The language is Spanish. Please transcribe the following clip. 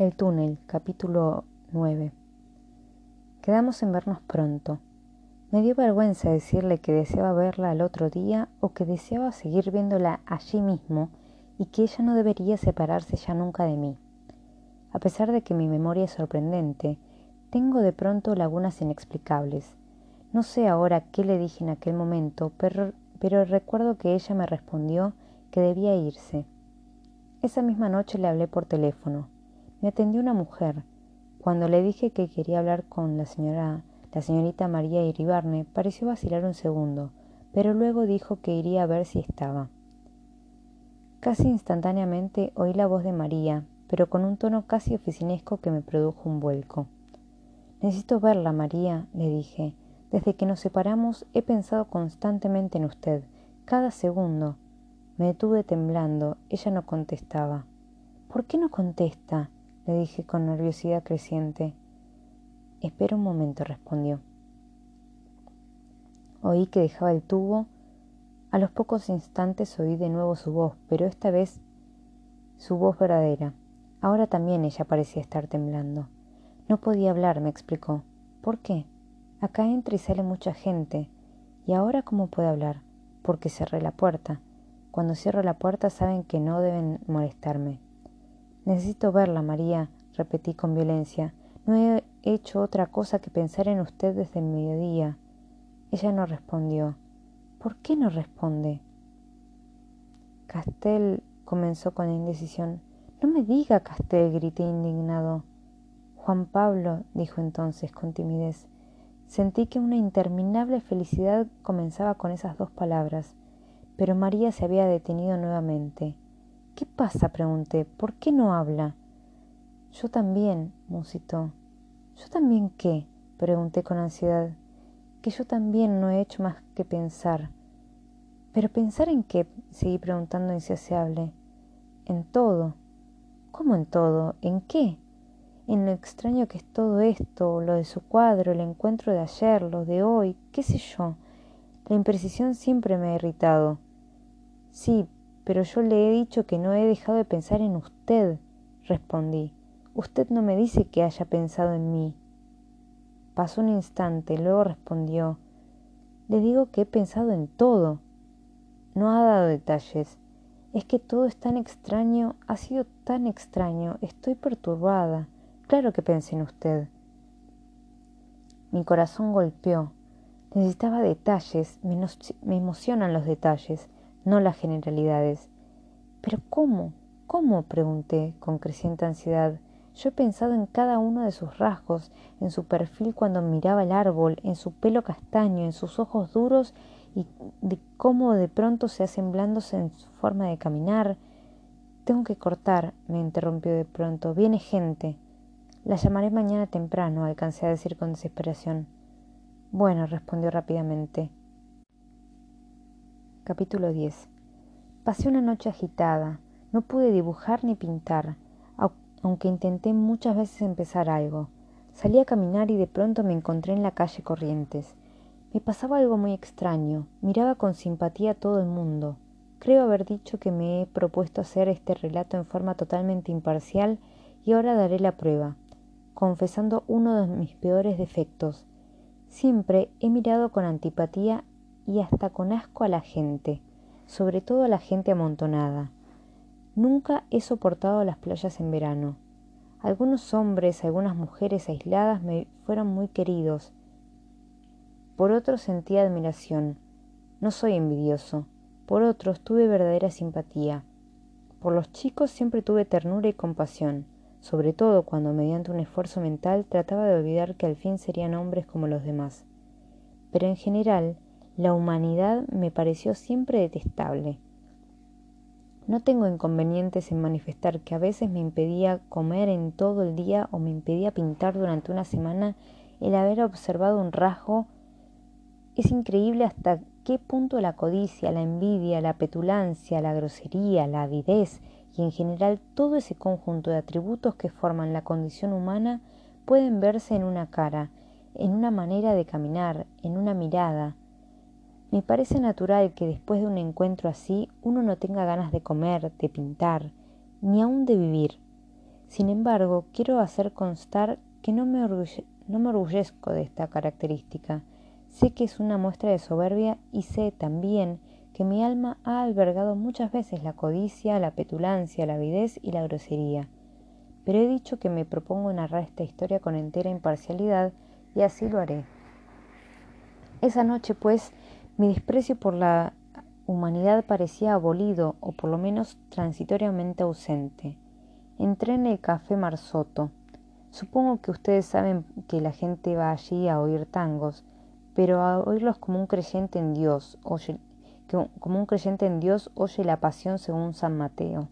El túnel, capítulo 9. Quedamos en vernos pronto. Me dio vergüenza decirle que deseaba verla al otro día o que deseaba seguir viéndola allí mismo y que ella no debería separarse ya nunca de mí. A pesar de que mi memoria es sorprendente, tengo de pronto lagunas inexplicables. No sé ahora qué le dije en aquel momento, pero, pero recuerdo que ella me respondió que debía irse. Esa misma noche le hablé por teléfono me atendió una mujer. Cuando le dije que quería hablar con la señora, la señorita María Iribarne, pareció vacilar un segundo, pero luego dijo que iría a ver si estaba. Casi instantáneamente oí la voz de María, pero con un tono casi oficinesco que me produjo un vuelco. Necesito verla, María, le dije. Desde que nos separamos he pensado constantemente en usted, cada segundo. Me detuve temblando. Ella no contestaba. ¿Por qué no contesta? Le dije con nerviosidad creciente. Espera un momento, respondió. Oí que dejaba el tubo. A los pocos instantes oí de nuevo su voz, pero esta vez su voz verdadera. Ahora también ella parecía estar temblando. No podía hablar, me explicó. ¿Por qué? Acá entra y sale mucha gente. ¿Y ahora cómo puede hablar? Porque cerré la puerta. Cuando cierro la puerta saben que no deben molestarme. Necesito verla, María, repetí con violencia. No he hecho otra cosa que pensar en usted desde el mediodía. Ella no respondió. ¿Por qué no responde? Castel comenzó con indecisión. No me diga, Castel, grité indignado. Juan Pablo, dijo entonces con timidez. Sentí que una interminable felicidad comenzaba con esas dos palabras, pero María se había detenido nuevamente. ¿Qué pasa? pregunté. ¿Por qué no habla? Yo también, musitó. ¿Yo también qué? pregunté con ansiedad. Que yo también no he hecho más que pensar. ¿Pero pensar en qué? seguí preguntando insaciable. En todo. ¿Cómo en todo? ¿En qué? En lo extraño que es todo esto, lo de su cuadro, el encuentro de ayer, lo de hoy, qué sé yo. La imprecisión siempre me ha irritado. Sí, pero yo le he dicho que no he dejado de pensar en usted, respondí. Usted no me dice que haya pensado en mí. Pasó un instante, luego respondió. Le digo que he pensado en todo. No ha dado detalles. Es que todo es tan extraño, ha sido tan extraño, estoy perturbada. Claro que pensé en usted. Mi corazón golpeó. Necesitaba detalles, me, me emocionan los detalles no las generalidades. ¿Pero cómo? ¿Cómo? pregunté con creciente ansiedad. Yo he pensado en cada uno de sus rasgos, en su perfil cuando miraba el árbol, en su pelo castaño, en sus ojos duros y de cómo de pronto se hacen blandos en su forma de caminar. Tengo que cortar, me interrumpió de pronto. Viene gente. La llamaré mañana temprano, alcancé a decir con desesperación. Bueno, respondió rápidamente. Capítulo 10 Pasé una noche agitada. No pude dibujar ni pintar, aunque intenté muchas veces empezar algo. Salí a caminar y de pronto me encontré en la calle Corrientes. Me pasaba algo muy extraño. Miraba con simpatía a todo el mundo. Creo haber dicho que me he propuesto hacer este relato en forma totalmente imparcial y ahora daré la prueba, confesando uno de mis peores defectos. Siempre he mirado con antipatía y hasta con asco a la gente, sobre todo a la gente amontonada. Nunca he soportado las playas en verano. Algunos hombres, algunas mujeres aisladas me fueron muy queridos. Por otros sentí admiración. No soy envidioso. Por otros tuve verdadera simpatía. Por los chicos siempre tuve ternura y compasión, sobre todo cuando mediante un esfuerzo mental trataba de olvidar que al fin serían hombres como los demás. Pero en general la humanidad me pareció siempre detestable. No tengo inconvenientes en manifestar que a veces me impedía comer en todo el día o me impedía pintar durante una semana el haber observado un rasgo. Es increíble hasta qué punto la codicia, la envidia, la petulancia, la grosería, la avidez y en general todo ese conjunto de atributos que forman la condición humana pueden verse en una cara, en una manera de caminar, en una mirada, me parece natural que después de un encuentro así uno no tenga ganas de comer, de pintar, ni aun de vivir. Sin embargo, quiero hacer constar que no me, no me orgullezco de esta característica. Sé que es una muestra de soberbia y sé también que mi alma ha albergado muchas veces la codicia, la petulancia, la avidez y la grosería. Pero he dicho que me propongo narrar esta historia con entera imparcialidad y así lo haré. Esa noche, pues, mi desprecio por la humanidad parecía abolido o por lo menos transitoriamente ausente. Entré en el café Marsotto. Supongo que ustedes saben que la gente va allí a oír tangos, pero a oírlos como un creyente en Dios, oye, como un creyente en Dios oye la pasión según San Mateo.